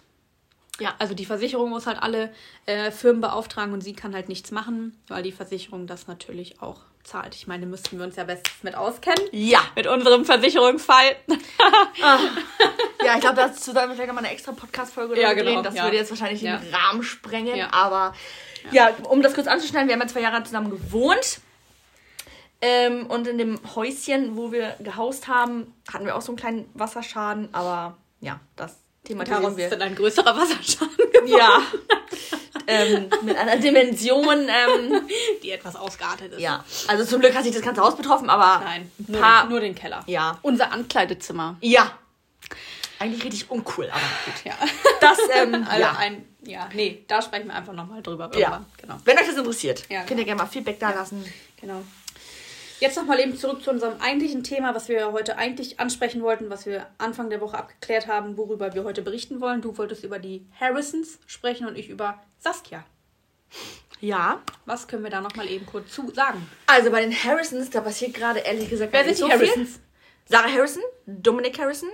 Ja, also die Versicherung muss halt alle äh, Firmen beauftragen und sie kann halt nichts machen, weil die Versicherung das natürlich auch zahlt. Ich meine, müssten wir uns ja bestens mit auskennen.
Ja.
Mit unserem Versicherungsfall.
Ja, ich glaube, dazu sollten wir vielleicht nochmal eine extra Podcast-Folge
Ja, genau,
drehen. Das
ja.
würde jetzt wahrscheinlich
Ja.
den Rahmen sprengen.
Ja.
Aber ja. um das kurz anzuschneiden, wir haben ja zwei Jahre zusammen gewohnt. Ähm, und in dem Häuschen, wo wir gehaust haben, hatten wir auch so einen kleinen Wasserschaden. Aber ja, das thematisieren
Daraus ist
wir.
dann ein größerer Wasserschaden geworden,
Ja. ähm, mit einer Dimension. Ähm,
die etwas ausgeartet ist.
ja. Also zum Glück hat sich das ganze Haus betroffen, aber.
Nein,
ein
nur,
paar,
den, nur den Keller.
Ja.
Unser Ankleidezimmer.
Ja. Eigentlich richtig uncool, aber gut.
Ja.
Das, ähm,
Also
ja.
ein, ja, nee, da sprechen wir einfach nochmal drüber.
Ja.
Genau.
Wenn euch das interessiert,
Ja,
könnt ihr gerne mal Feedback da lassen.
genau. Jetzt nochmal eben zurück zu unserem eigentlichen Thema, was wir heute eigentlich ansprechen wollten, was wir Anfang der Woche abgeklärt haben, worüber wir heute berichten wollen. Du wolltest über die Harrisons sprechen und ich über Saskia.
Ja.
Was können wir da nochmal eben kurz zu sagen?
Also bei den Harrisons, da passiert gerade ehrlich gesagt
Wer sind die
so
Harrisons?
Viel. Sarah Harrison, Dominic Harrison,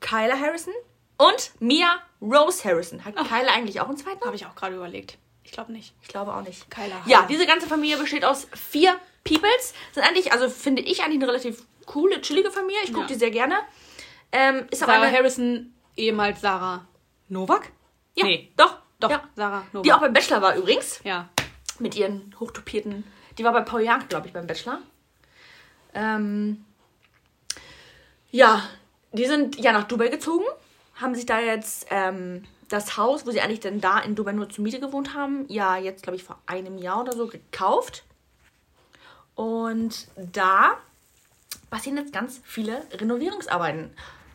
Kyla Harrison und Mia Rose Harrison. Hat Kyla eigentlich auch einen zweiten Namen?
Habe ich auch gerade überlegt. Ich glaube nicht.
Ich glaube auch nicht.
Kyla.
Ja, diese ganze Familie besteht aus vier Peoples. Sind eigentlich, also finde ich eigentlich eine relativ coole, chillige Familie. Ich gucke
Ja.
die sehr gerne. Ähm, ist
Sarah
eine,
Harrison, ehemals Sarah Novak?
Ja,
Nee.
doch.
Doch,
Ja.
Sarah Novak.
Die auch beim Bachelor war übrigens.
ja.
mit ihren hochtopierten. Die war bei Paul Young, glaube ich, beim Bachelor. Ähm, ja, die sind ja nach Dubai gezogen, haben sich da jetzt ähm, das Haus, wo sie eigentlich dann da in Dubai nur zur Miete gewohnt haben, ja jetzt, glaube ich, vor einem Jahr oder so gekauft. Und da passieren jetzt ganz viele Renovierungsarbeiten.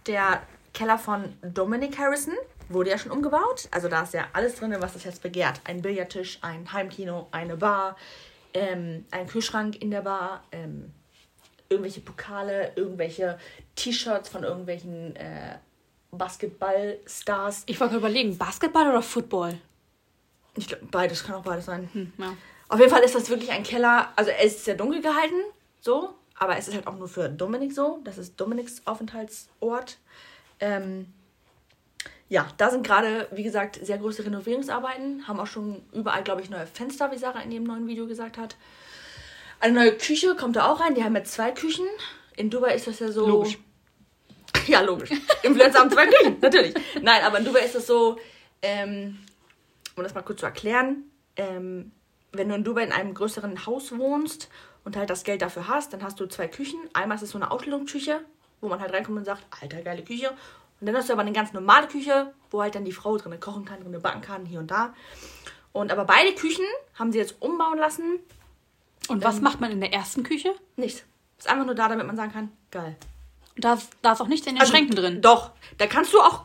Der Keller von Dominic Harrison wurde ja schon umgebaut. Also da ist ja alles drin, was das jetzt begehrt. Ein Billardtisch, ein Heimkino, eine Bar, ähm, ein Kühlschrank in der Bar, ähm, irgendwelche Pokale, irgendwelche T-Shirts von irgendwelchen äh, Basketballstars.
Ich wollte gerade überlegen, Basketball oder Football?
Ich glaube, beides kann auch beides sein.
Hm, ja.
Auf jeden Fall ist das wirklich ein Keller. Also er ist sehr dunkel gehalten, so, aber es ist halt auch nur für Dominik so. Das ist Dominiks Aufenthaltsort. Ähm, ja, da sind gerade, wie gesagt, sehr große Renovierungsarbeiten. Haben auch schon überall, glaube ich, neue Fenster, wie Sarah in ihrem neuen Video gesagt hat. Eine neue Küche kommt da auch rein. Die haben jetzt zwei Küchen. In Dubai ist das ja so.
Logisch.
Ja, logisch. Influencer haben zwei Küchen, natürlich. Nein, aber in Dubai ist das so, ähm, um das mal kurz zu erklären, ähm, wenn du in Dubai in einem größeren Haus wohnst und halt das Geld dafür hast, dann hast du zwei Küchen. Einmal ist es so eine Ausstellungsküche, wo man halt reinkommt und sagt, alter, geile Küche. Und dann hast du aber eine ganz normale Küche, wo halt dann die Frau drin kochen kann, drin backen kann, hier und da. Und aber beide Küchen haben sie jetzt umbauen lassen.
Und was macht man in der ersten Küche?
Nichts. Ist einfach nur da, damit man sagen kann, geil.
Da ist, da ist auch nichts in den
Also,
Schränken drin.
Doch, da kannst du auch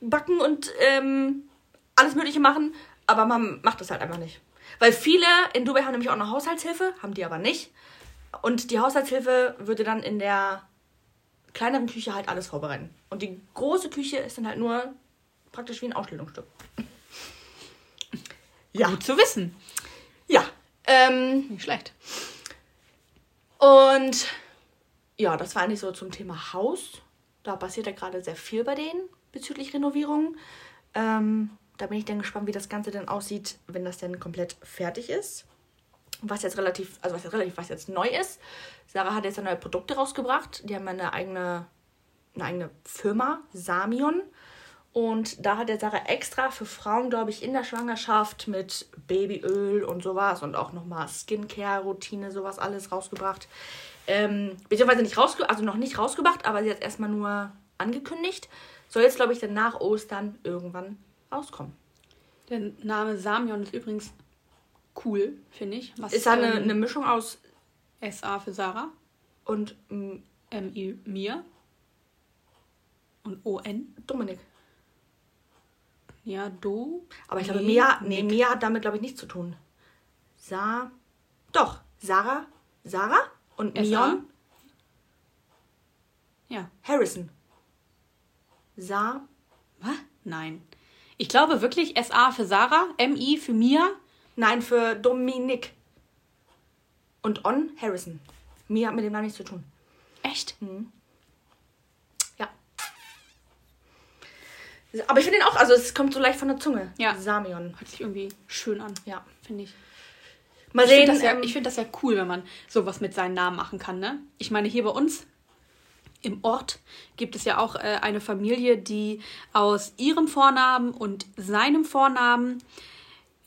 backen und ähm, alles Mögliche machen, aber man macht das halt einfach nicht. Weil viele in Dubai haben nämlich auch eine Haushaltshilfe, haben die aber nicht. Und die Haushaltshilfe würde dann in der kleineren Küche halt alles vorbereiten. Und die große Küche ist dann halt nur praktisch wie ein Ausstellungsstück. Ja.
Gut zu wissen.
Ja. Ähm,
Nicht schlecht.
Und ja, das war eigentlich so zum Thema Haus. Da passiert ja gerade sehr viel bei denen. bezüglich Renovierung. Ähm, da bin ich dann gespannt, wie das Ganze dann aussieht, wenn das dann komplett fertig ist. Was jetzt relativ, also was jetzt relativ, was jetzt neu ist. Sarah hat jetzt neue Produkte rausgebracht. Die haben eine eigene, eine eigene Firma, Samion. Und da hat der Sarah extra für Frauen, glaube ich, in der Schwangerschaft mit Babyöl und sowas und auch nochmal Skincare-Routine, sowas alles rausgebracht. Ähm, beziehungsweise nicht rausgebracht, also noch nicht rausgebracht, aber sie hat erstmal nur angekündigt. Soll jetzt, glaube ich, dann nach Ostern irgendwann rauskommen.
Der Name Samion ist übrigens cool, finde ich. Was,
Ist da eine,
ähm,
eine Mischung aus
SA für Sarah,
und
MI mir und ON.
Dominik.
Ja, Do.
Aber ich glaube, Mia, nee. Mia hat damit, glaube ich, nichts zu tun. Sa. Doch, Sarah. Sarah und
SA?
Mion
Ja.
Harrison. Sa.
Was? Nein. Ich glaube wirklich SA für Sarah, MI für Mia.
Nein, für Dominik. Und On Harrison. Mia hat mit dem Namen nichts zu tun.
Echt?
Ja. Aber ich finde ihn auch, also es kommt so leicht von der Zunge.
Ja.
Samion.
Hört sich irgendwie schön an.
Ja.
Finde ich.
Mal
Ich finde das, ja,
ähm,
find das ja cool, wenn man sowas mit seinen Namen machen kann, ne? Ich meine, hier bei uns im Ort gibt es ja auch äh, eine Familie, die aus ihrem Vornamen und seinem Vornamen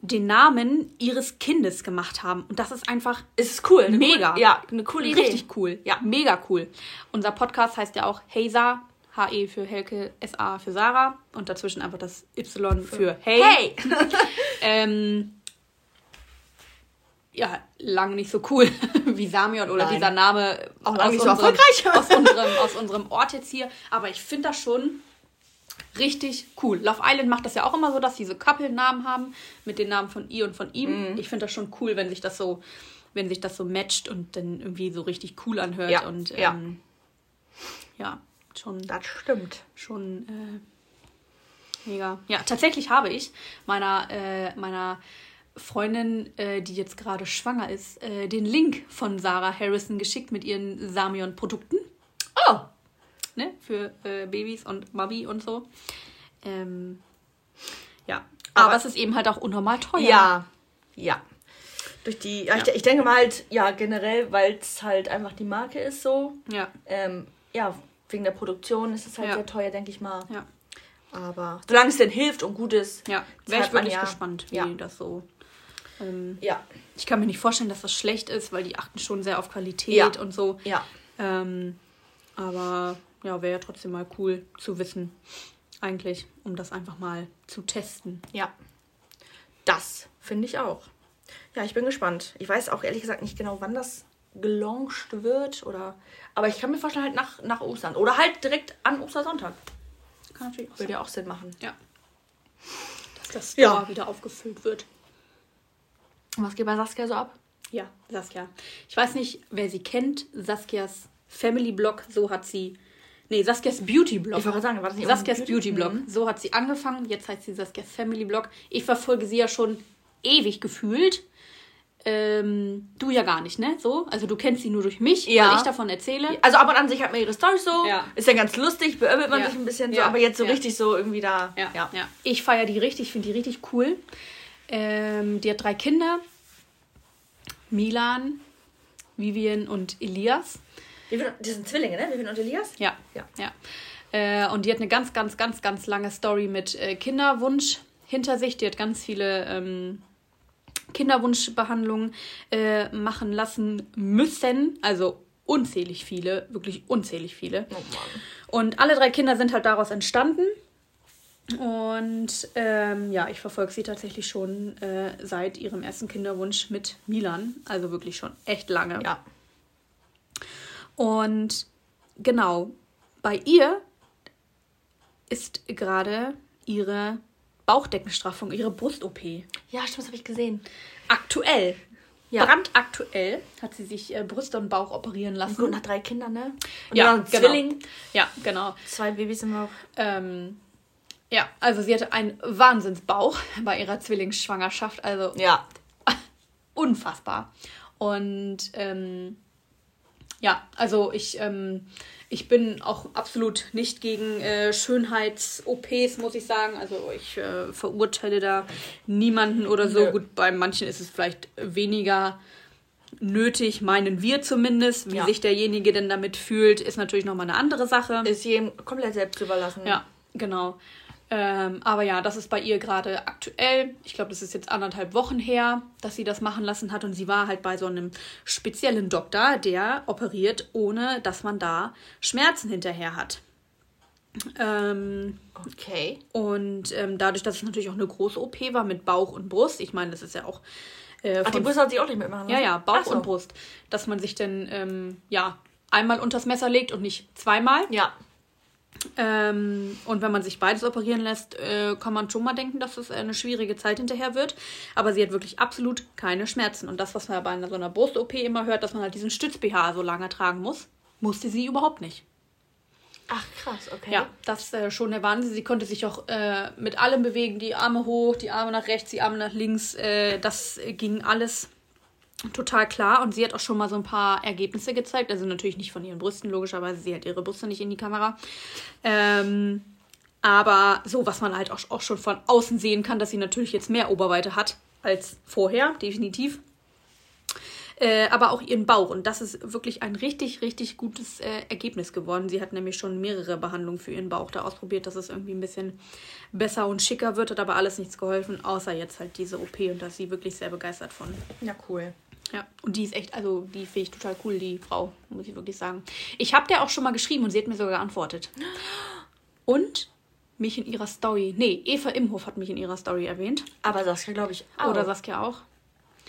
den Namen ihres Kindes gemacht haben. Und das ist einfach
es ist cool.
Mega.
Cool, ja, eine coole Idee.
Richtig cool. Ja, mega cool. Unser Podcast heißt ja auch Heysa. HE für Helke, SA für Sarah und dazwischen einfach das Y für Hey.
Hey!
Ähm, ja, lange nicht so cool wie Samion oder
Nein.
dieser Name
Auch lange
aus
nicht so
unserem-
erfolgreich.
aus, unserem, aus unserem Ort jetzt hier. Aber ich finde das schon richtig cool. Love Island macht das ja auch immer so, dass diese Couple-Namen haben mit den Namen von ihr und von ihm.
Mhm.
Ich finde das schon cool, wenn sich das so, wenn sich das so matcht und dann irgendwie so richtig cool anhört.
Ja,
Und
ja.
ähm, ja, schon
Das stimmt.
schon äh, mega. Ja, tatsächlich habe ich meiner, äh, meiner Freundin, äh, die jetzt gerade schwanger ist, äh, den Link von Sarah Harrison geschickt mit ihren Samion-Produkten
Oh!
ne, für äh, Babys und Mami und so. Ähm, ja, aber,
Aber-
es ist eben halt auch unnormal teuer.
Ja. Ja. Durch die, ja, Ich, ich denke mal halt, ja, generell, weil es halt einfach die Marke ist so.
Ja,
Ähm, ja, wegen der Produktion ist es halt
Ja.
sehr teuer, denke ich mal.
ja,
Aber solange es denn hilft und gut ist.
ja. Wäre ich wirklich
ja.
gespannt, wie
Ja.
das so. Ähm,
Ja.
ich kann mir nicht vorstellen, dass das schlecht ist, weil die achten schon sehr auf Qualität
Ja.
und so.
Ja.
Ähm, aber ja, wäre ja trotzdem mal cool zu wissen, eigentlich, um das einfach mal zu testen.
Ja. Das finde ich auch. Ja, ich bin gespannt. Ich weiß auch ehrlich gesagt nicht genau, wann das gelauncht wird oder. Aber ich kann mir vorstellen, halt nach, nach Ostern. Oder halt direkt an Ostersonntag.
Kann natürlich auch
Würde ja auch Sinn machen.
Ja. Dass das
Ja.
Wieder aufgefüllt wird.
Was geht bei Saskia so ab?
Ja, Saskia. Ich weiß nicht, wer sie kennt. Saskias Family Blog, so hat sie. Nee, Saskias Beauty Blog.
Ich wollte sagen, war das nicht
Saskias
irgendein
Beauty Blog.
Mhm.
So hat sie angefangen. Jetzt heißt sie Saskias Family Blog. Ich verfolge sie ja schon ewig gefühlt. Ähm, du ja gar nicht, ne? So, also du kennst sie nur durch mich,
Ja.
weil ich davon erzähle.
Also ab und an sich hat man ihre Storys so.
Ja.
Ist ja ganz lustig, beömmelt man
Ja.
sich ein bisschen so, aber jetzt so richtig so irgendwie da.
Ja, ja. Ich feiere die richtig, finde die richtig cool. Ähm, die hat drei Kinder. Milan, Vivian und Elias.
Vivian, die sind Zwillinge, ne? Vivian und Elias?
Ja,
Ja.
ja. Äh, und die hat eine ganz, ganz, ganz, ganz lange Story mit äh, Kinderwunsch hinter sich. Die hat ganz viele ähm, Kinderwunschbehandlungen äh, machen lassen müssen. Also unzählig viele, wirklich unzählig viele.
Oh.
Und alle drei Kinder sind halt daraus entstanden. Und ähm, ja, ich verfolge sie tatsächlich schon äh, seit ihrem ersten Kinderwunsch mit Milan. Also wirklich schon echt lange.
Ja.
Und genau, bei ihr ist gerade ihre Bauchdeckenstraffung, ihre Brust-OP.
Ja, stimmt, das habe ich gesehen.
Aktuell.
Ja.
Brandaktuell hat sie sich äh, Brüste und Bauch operieren lassen.
Gut, nach drei Kindern, ne? Und
Ja, genau.
Zwilling.
Ja, genau.
Zwei Babys im Bauch.
Ähm, ja, also sie hatte einen Wahnsinnsbauch bei ihrer Zwillingsschwangerschaft. Also
Ja.
unfassbar. Und ähm, Ja, also ich, ähm, ich bin auch absolut nicht gegen äh, Schönheits-OPs, muss ich sagen. Also ich äh, verurteile da niemanden oder so.
Nö.
Gut, bei manchen ist es vielleicht weniger nötig, meinen wir zumindest. Wie
Ja.
sich derjenige denn damit fühlt, ist natürlich nochmal eine andere Sache.
Ist jedem komplett selbst überlassen.
Ja, genau. Ähm, aber ja, das ist bei ihr gerade aktuell. Ich glaube, das ist jetzt anderthalb Wochen her, dass sie das machen lassen hat. Und sie war halt bei so einem speziellen Doktor, der operiert, ohne dass man da Schmerzen hinterher hat. Ähm,
Okay.
und ähm, dadurch, dass es natürlich auch eine große OP war mit Bauch und Brust, ich meine, das ist ja auch. Äh,
Ach, die Brüste hat sie auch nicht mitmachen
ja,
lassen?
ja, Bauch
Ach so.
und Brust. Dass man sich dann, ähm, ja, einmal unters Messer legt und nicht zweimal.
Ja.
Ähm, und wenn man sich beides operieren lässt, äh, kann man schon mal denken, dass es eine schwierige Zeit hinterher wird. Aber sie hat wirklich absolut keine Schmerzen. Und das, was man bei einer, so einer Brust-OP immer hört, dass man halt diesen Stütz-BH so lange tragen muss, musste sie überhaupt nicht.
Ach, krass, okay.
Ja, das ist äh, schon der Wahnsinn. Sie konnte sich auch äh, mit allem bewegen, die Arme hoch, die Arme nach rechts, die Arme nach links. Äh, das äh, ging alles total klar. Und sie hat auch schon mal so ein paar Ergebnisse gezeigt. Also natürlich nicht von ihren Brüsten, logischerweise. Sie hat ihre Brüste nicht in die Kamera. Ähm, aber so, was man halt auch, auch schon von außen sehen kann, dass sie natürlich jetzt mehr Oberweite hat als vorher, definitiv. Äh, aber auch ihren Bauch. Und das ist wirklich ein richtig, richtig gutes äh, Ergebnis geworden. Sie hat nämlich schon mehrere Behandlungen für ihren Bauch da ausprobiert, dass es irgendwie ein bisschen besser und schicker wird, hat aber alles nichts geholfen, außer jetzt halt diese OP. Und da ist sie wirklich sehr begeistert von.
Ja, cool.
Ja, und die ist echt, also die finde ich total cool, die Frau, muss ich wirklich sagen. Ich habe der auch schon mal geschrieben und sie hat mir sogar geantwortet. Und mich in ihrer Story, nee, Eva Imhof hat mich in ihrer Story erwähnt.
Aber Saskia, glaube ich, auch.
Oder Saskia auch.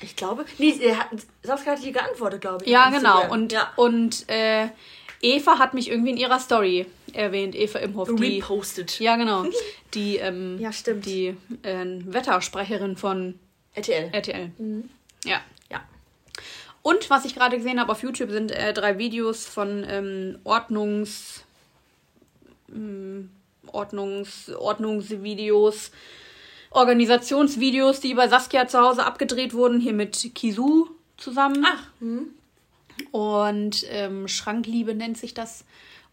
Ich glaube. Nee, hat, Saskia hat hier geantwortet, glaube ich.
Ja, genau. Und,
ja.
und äh, Eva hat mich irgendwie in ihrer Story erwähnt, Eva Imhoff. Die,
repostet.
ja, genau. Die, ähm,
Ja, stimmt.
die äh, Wettersprecherin von
RTL.
RTL. Ja.
Ja.
Und was ich gerade gesehen habe auf YouTube sind äh, drei Videos von ähm, Ordnungs, ähm, Ordnungs, Ordnungsvideos, Organisationsvideos, die bei Saskia zu Hause abgedreht wurden, hier mit Kisu zusammen.
Ach, hm.
Und ähm, Schrankliebe nennt sich das.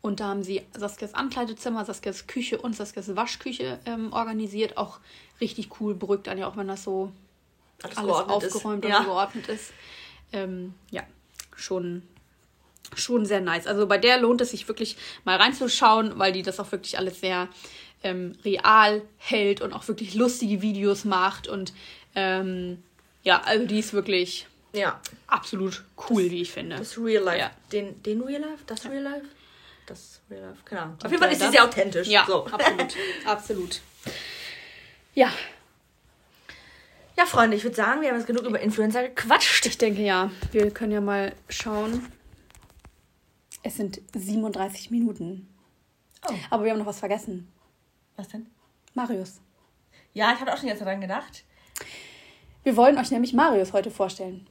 Und da haben sie Saskias Ankleidezimmer, Saskias Küche und Saskias Waschküche ähm, organisiert. Auch richtig cool, beruhigt einen ja auch, wenn das so
Alles,
alles
geordnet ist.
aufgeräumt und
ja.
geordnet ist. Ähm, ja, schon, schon sehr nice. Also bei der lohnt es sich wirklich mal reinzuschauen, weil die das auch wirklich alles sehr ähm, real hält und auch wirklich lustige Videos macht. Und ähm, ja, also die ist wirklich
Ja.
absolut cool, wie ich finde.
Das Real Life.
Ja.
Den, den Real Life? Das Real Life? Das Real Life. Ahnung. Auf jeden Fall ist sie
das-
sehr authentisch.
Ja,
So.
absolut. absolut. Ja,
Ja, Freunde, ich würde sagen, wir haben jetzt genug über Influencer gequatscht.
ich denke ja. Wir können ja mal schauen. Es sind 37 Minuten.
Oh.
Aber wir haben noch was vergessen.
Was denn?
Marius.
Ja, ich habe auch schon jetzt daran gedacht.
Wir wollen euch nämlich Marius heute vorstellen.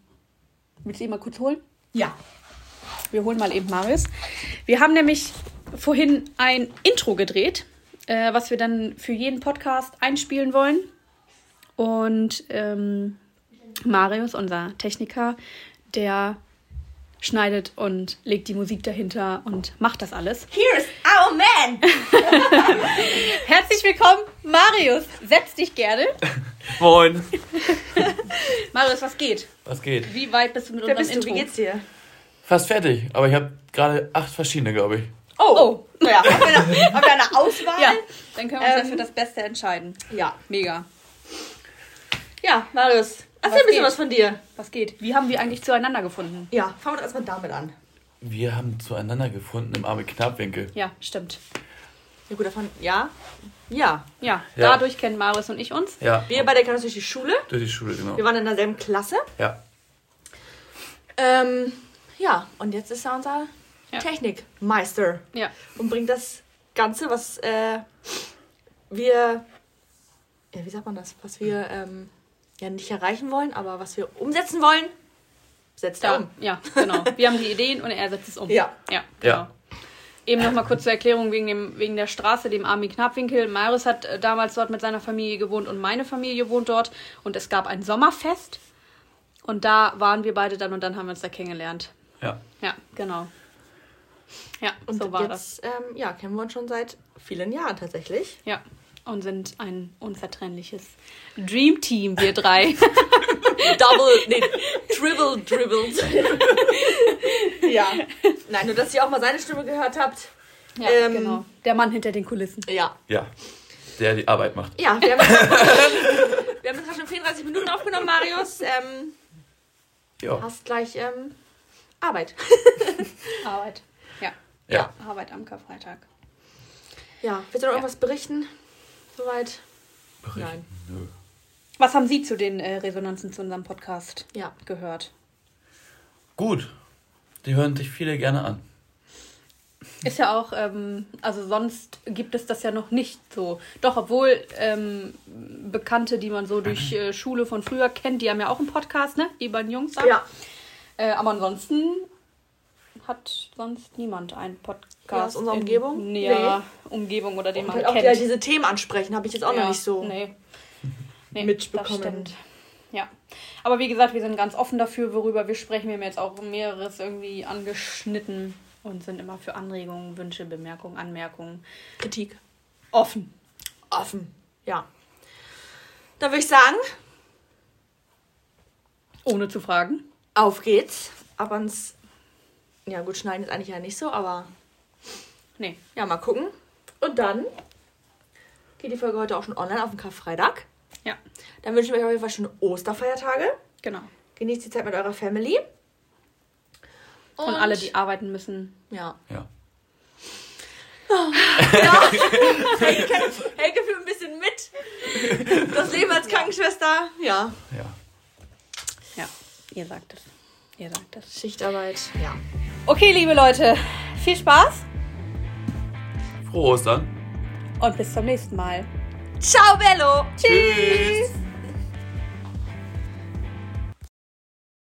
Willst du ihn mal kurz holen?
Ja.
Wir holen mal eben Marius. Wir haben nämlich vorhin ein Intro gedreht, äh, was wir dann für jeden Podcast einspielen wollen. Und ähm, Marius, unser Techniker, der schneidet und legt die Musik dahinter und macht das alles.
Here's our man!
Herzlich willkommen, Marius. Setz dich gerne.
Moin.
Marius, was geht?
Was geht?
Wie weit bist du mit
Wer
unserem
bist du?
Intro?
Wie geht's dir?
Fast fertig, aber ich habe gerade acht verschiedene, glaube ich.
Oh,
Naja, haben wir eine, haben wir eine Auswahl?
ja. Dann können wir uns
Ähm,
ja für das Beste entscheiden.
Ja.
Mega.
Ja, Marius, erzähl
Was
ein bisschen
geht?
was von dir.
Was geht? Wie haben wir eigentlich zueinander gefunden?
Ja, fangen wir erstmal damit an.
Wir haben zueinander gefunden im Arme Knappwinkel.
Ja, stimmt.
Ja, gut, davon, ja. Ja.
Ja,
Ja.
dadurch kennen Marius und ich uns.
Ja,
Wir beide kennen uns durch die Schule.
durch die Schule, genau.
Wir waren in derselben Klasse.
Ja,
Ähm, ja, und jetzt ist er unser
Ja.
Technikmeister
Ja,
und bringt das Ganze, was äh, wir, ja, wie sagt man das, was wir ähm, ja nicht erreichen wollen, aber was wir umsetzen wollen, setzt er um.
ja, genau. Wir haben die Ideen und er setzt es um.
Ja.
Ja, genau.
Ja.
Eben nochmal kurz zur Erklärung wegen, dem, wegen der Straße, dem Armin Knappwinkel. Marius hat äh, damals dort mit seiner Familie gewohnt und meine Familie wohnt dort. Und es gab ein Sommerfest. Und da waren wir beide dann und dann haben wir uns da kennengelernt.
Ja.
Ja, genau. Ja,
Und
so war das.
jetzt, ähm, ja, kennen wir uns schon seit vielen Jahren tatsächlich.
Ja. Und sind ein unzertrennliches Dream Team, wir drei.
Double, nee, Dribble, Dribbles. ja. Nein, nur dass ihr auch mal seine Stimme gehört habt.
ja,
Ähm,
genau. Der Mann hinter den Kulissen.
Ja.
Ja. Der die Arbeit macht.
Ja, wir haben, jetzt, wir haben jetzt schon 34 Minuten aufgenommen, Marius. Ähm,
Ja.
hast gleich ähm, Arbeit.
Arbeit. Ja,
Ja.
Arbeit am Karfreitag.
Ja, willst du noch irgendwas berichten? Soweit?
Berichten.
Nein.
Nö.
Was haben Sie zu den äh, Resonanzen zu unserem Podcast
Ja.
gehört?
Gut. Die hören sich viele gerne an.
Ist ja auch, ähm, also sonst gibt es das ja noch nicht so. Doch, obwohl ähm, Bekannte, die man so durch äh, Schule von früher kennt, die haben ja auch einen Podcast, ne? Die beiden Jungs da.
Ja.
Äh, aber ansonsten hat sonst niemand einen Podcast.
Ja, aus unserer
in
Umgebung?
näherer Umgebung oder den
Und
man
halt auch
kennt.
die, halt diese Themen ansprechen, habe ich jetzt auch
ja,
noch nicht so.
Nee. Nee,
mitbekommen.
Das stimmt. Ja. Aber wie gesagt, wir sind ganz offen dafür, worüber wir sprechen. Wir haben jetzt auch mehreres irgendwie angeschnitten und sind immer für Anregungen, Wünsche, Bemerkungen, Anmerkungen
Kritik.
offen.
Offen. Ja. Dann würde ich sagen,
Ohne zu fragen.
auf geht's. Ab ans. Ja, gut, schneiden ist eigentlich ja nicht so, aber
Nee.
ja, mal gucken. Und dann geht die Folge heute auch schon online auf den Karfreitag.
Ja,
Dann wünsche ich euch auf jeden Fall schöne Osterfeiertage.
genau.
Genießt die Zeit mit eurer Family.
Und, alle, die arbeiten müssen.
Ja.
Ja.
ja. Helge, Helge fühlt ein bisschen mit. Das Leben als Krankenschwester. Ja.
Ja.
Ja, ihr sagt es. Ihr sagt es.
Schichtarbeit. Ja.
Okay, liebe Leute, viel Spaß
Frohe Ostern.
und bis zum nächsten Mal.
Ciao, Bello.
Tschüss.